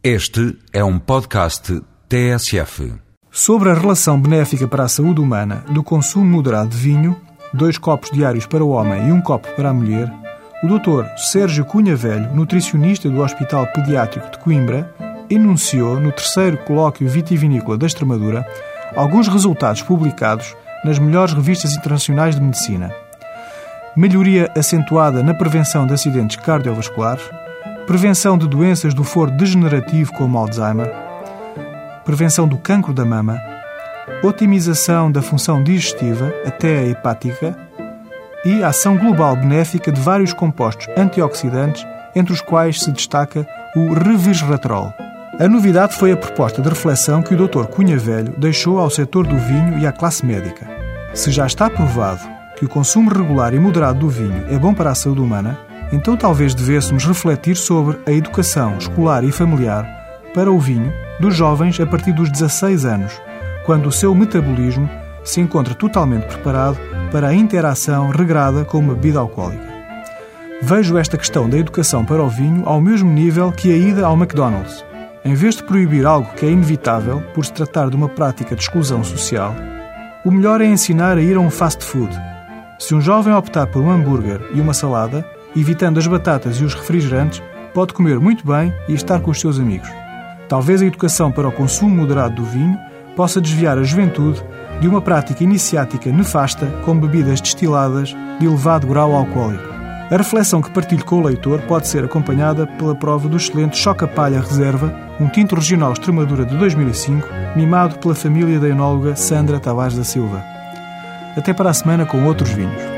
Este é um podcast TSF. Sobre a relação benéfica para a saúde humana do consumo moderado de vinho, dois copos diários para o homem e um copo para a mulher, o Dr. Sérgio Cunha Velho, nutricionista do Hospital Pediátrico de Coimbra, enunciou no terceiro colóquio vitivinícola da Extremadura alguns resultados publicados nas melhores revistas internacionais de medicina. Melhoria acentuada na prevenção de acidentes cardiovasculares, prevenção de doenças do foro degenerativo como Alzheimer, prevenção do cancro da mama, otimização da função digestiva até a hepática e ação global benéfica de vários compostos antioxidantes, entre os quais se destaca o resveratrol. A novidade foi a proposta de reflexão que o Dr. Cunha Velho deixou ao setor do vinho e à classe médica. Se já está provado que o consumo regular e moderado do vinho é bom para a saúde humana, então talvez devêssemos refletir sobre a educação escolar e familiar para o vinho dos jovens a partir dos 16 anos, quando o seu metabolismo se encontra totalmente preparado para a interação regrada com uma bebida alcoólica. Vejo esta questão da educação para o vinho ao mesmo nível que a ida ao McDonald's. Em vez de proibir algo que é inevitável por se tratar de uma prática de exclusão social, o melhor é ensinar a ir a um fast food. Se um jovem optar por um hambúrguer e uma salada, evitando as batatas e os refrigerantes, pode comer muito bem e estar com os seus amigos. Talvez a educação para o consumo moderado do vinho possa desviar a juventude de uma prática iniciática nefasta com bebidas destiladas de elevado grau alcoólico. A reflexão que partilho com o leitor pode ser acompanhada pela prova do excelente Choca Palha Reserva, um tinto regional Extremadura de 2005, mimado pela família da enóloga Sandra Tavares da Silva. Até para a semana com outros vinhos.